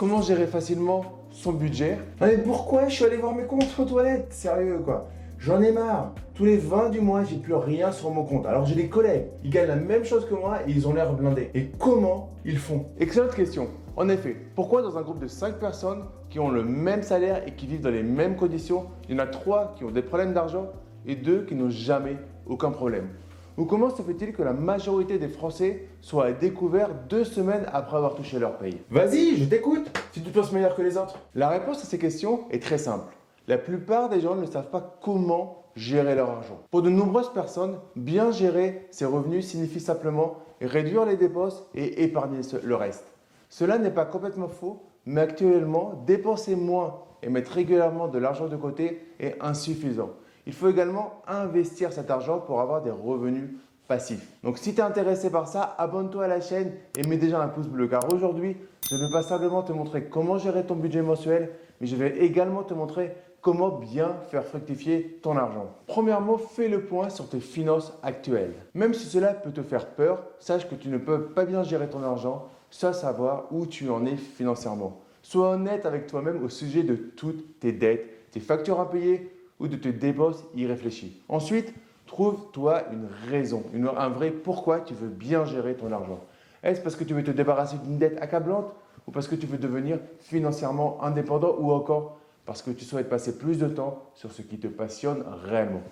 comment gérer facilement son budget. Non mais pourquoi je suis allé voir mes comptes aux toilettes? Sérieux quoi J'en ai marre. Tous les 20 du mois, j'ai plus rien sur mon compte. Alors j'ai des collègues, ils gagnent la même chose que moi et ils ont l'air blindés. Et comment ils font? Excellente question. En effet, pourquoi dans un groupe de 5 personnes qui ont le même salaire et qui vivent dans les mêmes conditions, il y en a 3 qui ont des problèmes d'argent et 2 qui n'ont jamais aucun problème? Ou comment se fait-il que la majorité des Français soient à découvert deux semaines après avoir touché leur paye Vas-y, je t'écoute. Si tu penses meilleur que les autres. La réponse à ces questions est très simple. La plupart des gens ne savent pas comment gérer leur argent. Pour de nombreuses personnes, bien gérer ses revenus signifie simplement réduire les dépenses et épargner le reste. Cela n'est pas complètement faux, mais actuellement, dépenser moins et mettre régulièrement de l'argent de côté est insuffisant. Il faut également investir cet argent pour avoir des revenus passifs. Donc si tu es intéressé par ça, abonne-toi à la chaîne et mets déjà un pouce bleu car aujourd'hui, je ne vais pas simplement te montrer comment gérer ton budget mensuel, mais je vais également te montrer comment bien faire fructifier ton argent. Premièrement, fais le point sur tes finances actuelles. Même si cela peut te faire peur, sache que tu ne peux pas bien gérer ton argent sans savoir où tu en es financièrement. Sois honnête avec toi-même au sujet de toutes tes dettes, tes factures à payer ou de tes dépenses irréfléchies. Ensuite, trouve-toi une raison, un vrai pourquoi tu veux bien gérer ton argent. Est-ce parce que tu veux te débarrasser d'une dette accablante ou parce que tu veux devenir financièrement indépendant ou encore parce que tu souhaites passer plus de temps sur ce qui te passionne réellement?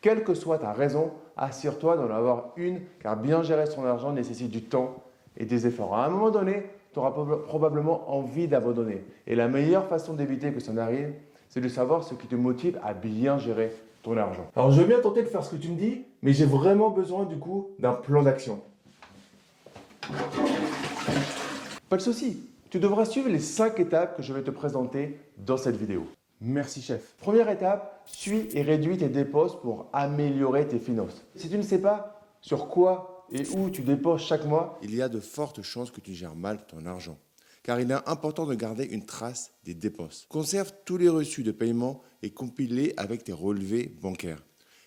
Quelle que soit ta raison, assure-toi d'en avoir une car bien gérer son argent nécessite du temps et des efforts. À un moment donné, tu auras probablement envie d'abandonner. Et la meilleure façon d'éviter que ça n'arrive, c'est de savoir ce qui te motive à bien gérer ton argent. Alors je veux bien tenter de faire ce que tu me dis, mais j'ai vraiment besoin du coup d'un plan d'action. Pas de souci, tu devras suivre les 5 étapes que je vais te présenter dans cette vidéo. Merci chef. Première étape, suis et réduis tes dépenses pour améliorer tes finances. Si tu ne sais pas sur quoi et où tu dépenses chaque mois, il y a de fortes chances que tu gères mal ton argent. Car il est important de garder une trace des dépenses. Conserve tous les reçus de paiement et compile-les avec tes relevés bancaires.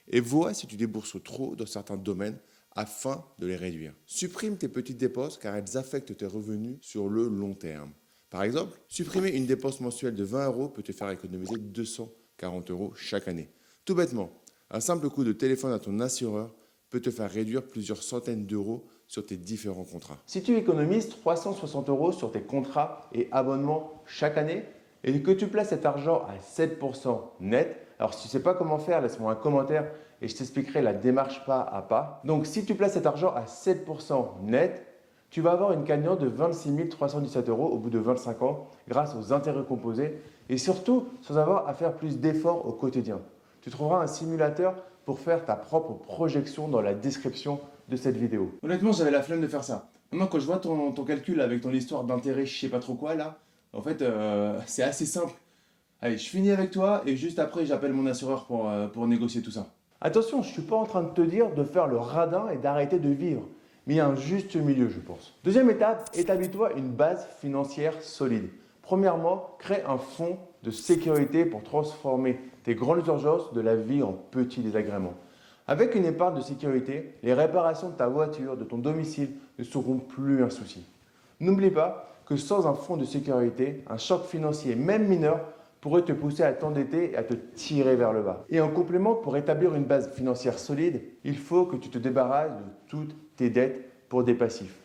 Et vois si tu débourses trop dans certains domaines afin de les réduire. Supprime tes petites dépenses car elles affectent tes revenus sur le long terme. Par exemple, supprimer une dépense mensuelle de 20 euros peut te faire économiser 240 euros chaque année. Tout bêtement, un simple coup de téléphone à ton assureur peut te faire réduire plusieurs centaines d'euros sur tes différents contrats. Si tu économises 360 euros sur tes contrats et abonnements chaque année et que tu places cet argent à 7% net, alors si tu ne sais pas comment faire, laisse-moi un commentaire et je t'expliquerai la démarche pas à pas. Donc si tu places cet argent à 7% net, tu vas avoir une cagnotte de 26 317 euros au bout de 25 ans grâce aux intérêts composés et surtout sans avoir à faire plus d'efforts au quotidien. Tu trouveras un simulateur pour faire ta propre projection dans la description de cette vidéo. Honnêtement, j'avais la flemme de faire ça. Maintenant, quand je vois ton, calcul avec ton histoire d'intérêt, je sais pas trop quoi là, en fait, euh, c'est assez simple. Allez, je finis avec toi et juste après, j'appelle mon assureur pour, euh, pour négocier tout ça. Attention, je ne suis pas en train de te dire de faire le radin et d'arrêter de vivre. Mais il y a un juste milieu, je pense. Deuxième étape, établis-toi une base financière solide. Premièrement, crée un fonds de sécurité pour transformer tes grandes urgences de la vie en petits désagréments. Avec une épargne de sécurité, les réparations de ta voiture, de ton domicile ne seront plus un souci. N'oublie pas que sans un fonds de sécurité, un choc financier, même mineur, pourrait te pousser à t'endetter et à te tirer vers le bas. Et en complément, pour établir une base financière solide, il faut que tu te débarrasses de toutes tes dettes pour des passifs.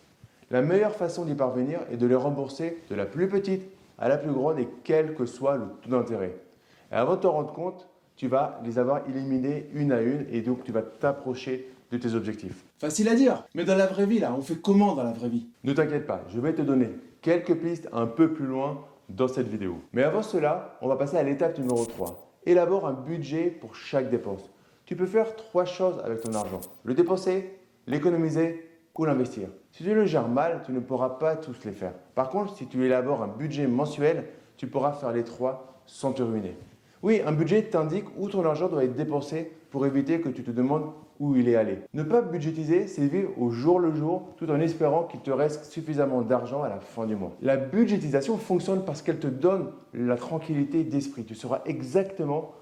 La meilleure façon d'y parvenir est de les rembourser de la plus petite à la plus grande et quel que soit le taux d'intérêt. Et avant de te rendre compte, tu vas les avoir éliminés une à une et donc tu vas t'approcher de tes objectifs. Facile à dire, mais dans la vraie vie, là, on fait comment dans la vraie vie? Ne t'inquiète pas, je vais te donner quelques pistes un peu plus loin dans cette vidéo. Mais avant cela, on va passer à l'étape numéro 3. Élabore un budget pour chaque dépense. Tu peux faire trois choses avec ton argent. Le dépenser, l'économiser ou l'investir. Si tu le gères mal, tu ne pourras pas tous les faire. Par contre, si tu élabores un budget mensuel, tu pourras faire les trois sans te ruiner. Oui, un budget t'indique où ton argent doit être dépensé pour éviter que tu te demandes où il est allé. Ne pas budgétiser, c'est vivre au jour le jour tout en espérant qu'il te reste suffisamment d'argent à la fin du mois. La budgétisation fonctionne parce qu'elle te donne la tranquillité d'esprit. Tu sauras exactement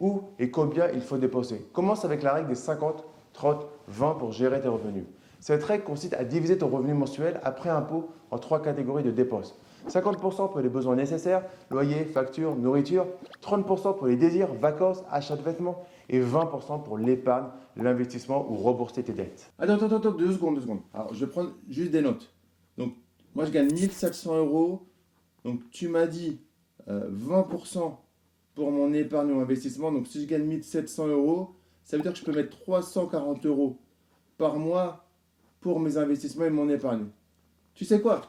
où et combien il faut dépenser. Commence avec la règle des 50, 30, 20 pour gérer tes revenus. Cette règle consiste à diviser ton revenu mensuel après impôt en trois catégories de dépenses. 50% pour les besoins nécessaires, loyer, facture, nourriture, 30% pour les désirs, vacances, achat de vêtements et 20% pour l'épargne, l'investissement ou rembourser tes dettes. Attends, attends, attends, deux secondes, deux secondes. Alors, je vais prendre juste des notes. Donc, moi, je gagne 1700 euros. Donc, tu m'as dit euh, 20% pour mon épargne ou investissement. Donc, si je gagne 1700 euros, ça veut dire que je peux mettre 340 euros par mois pour mes investissements et mon épargne. Tu sais quoi?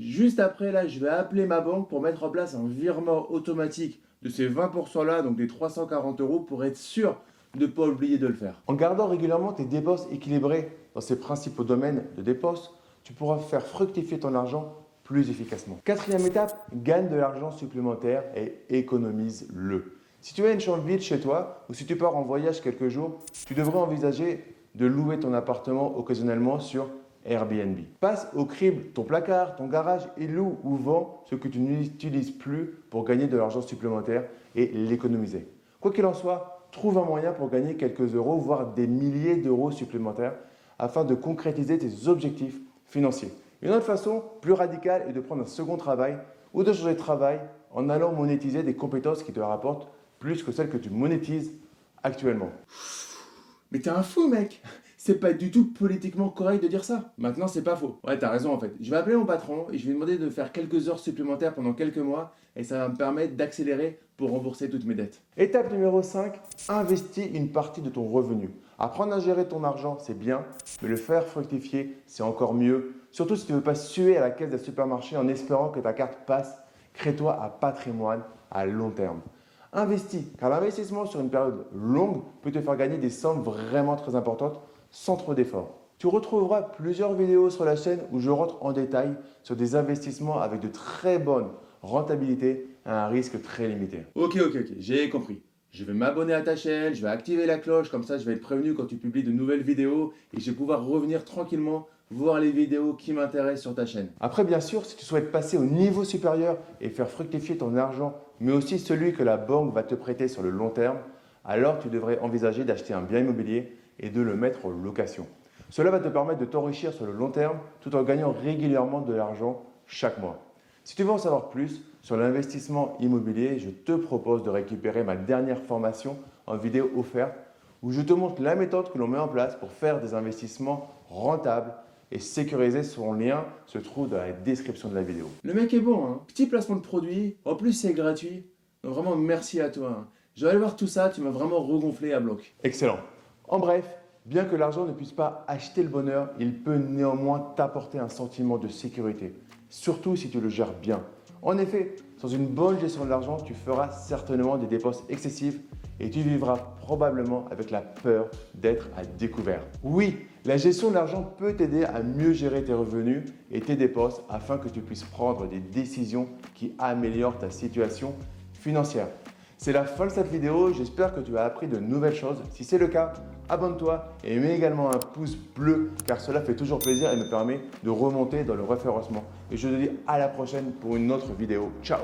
Juste après, là, je vais appeler ma banque pour mettre en place un virement automatique de ces 20% là, donc des 340 euros, pour être sûr de ne pas oublier de le faire. En gardant régulièrement tes dépenses équilibrées dans ces principaux domaines de dépenses, tu pourras faire fructifier ton argent plus efficacement. Quatrième étape, gagne de l'argent supplémentaire et économise-le. Si tu as une chambre vide chez toi ou si tu pars en voyage quelques jours, tu devrais envisager de louer ton appartement occasionnellement sur Airbnb. Passe au crible ton placard, ton garage et loue ou vends ce que tu n'utilises plus pour gagner de l'argent supplémentaire et l'économiser. Quoi qu'il en soit, trouve un moyen pour gagner quelques euros, voire des milliers d'euros supplémentaires afin de concrétiser tes objectifs financiers. Une autre façon, plus radicale, est de prendre un second travail ou de changer de travail en allant monétiser des compétences qui te rapportent plus que celles que tu monétises actuellement. Mais t'es un fou, mec C'est pas du tout politiquement correct de dire ça. Maintenant, c'est pas faux. Ouais, t'as raison en fait. Je vais appeler mon patron et je vais lui demander de faire quelques heures supplémentaires pendant quelques mois et ça va me permettre d'accélérer pour rembourser toutes mes dettes. Étape numéro 5, investis une partie de ton revenu. Apprendre à gérer ton argent, c'est bien, mais le faire fructifier, c'est encore mieux. Surtout si tu ne veux pas suer à la caisse d'un supermarché en espérant que ta carte passe. Crée-toi un patrimoine à long terme. Investis, car l'investissement sur une période longue peut te faire gagner des sommes vraiment très importantes sans trop d'efforts. Tu retrouveras plusieurs vidéos sur la chaîne où je rentre en détail sur des investissements avec de très bonnes rentabilités à un risque très limité. Ok, ok, ok, j'ai compris. Je vais m'abonner à ta chaîne, je vais activer la cloche, comme ça je vais être prévenu quand tu publies de nouvelles vidéos et je vais pouvoir revenir tranquillement voir les vidéos qui m'intéressent sur ta chaîne. Après, bien sûr, si tu souhaites passer au niveau supérieur et faire fructifier ton argent, mais aussi celui que la banque va te prêter sur le long terme, alors tu devrais envisager d'acheter un bien immobilier et de le mettre en location. Cela va te permettre de t'enrichir sur le long terme tout en gagnant régulièrement de l'argent chaque mois. Si tu veux en savoir plus sur l'investissement immobilier, je te propose de récupérer ma dernière formation en vidéo offerte où je te montre la méthode que l'on met en place pour faire des investissements rentables et sécurisés. Son lien se trouve dans la description de la vidéo. Le mec est bon, hein petit placement de produit, en plus c'est gratuit. Donc vraiment merci à toi. hein. Je vais aller voir tout ça, tu m'as vraiment regonflé à bloc. Excellent. En bref, bien que l'argent ne puisse pas acheter le bonheur, il peut néanmoins t'apporter un sentiment de sécurité, surtout si tu le gères bien. En effet, sans une bonne gestion de l'argent, tu feras certainement des dépenses excessives et tu vivras probablement avec la peur d'être à découvert. Oui, la gestion de l'argent peut t'aider à mieux gérer tes revenus et tes dépenses afin que tu puisses prendre des décisions qui améliorent ta situation financière. C'est la fin de cette vidéo, j'espère que tu as appris de nouvelles choses. Si c'est le cas, abonne-toi et mets également un pouce bleu car cela fait toujours plaisir et me permet de remonter dans le référencement. Et je te dis à la prochaine pour une autre vidéo. Ciao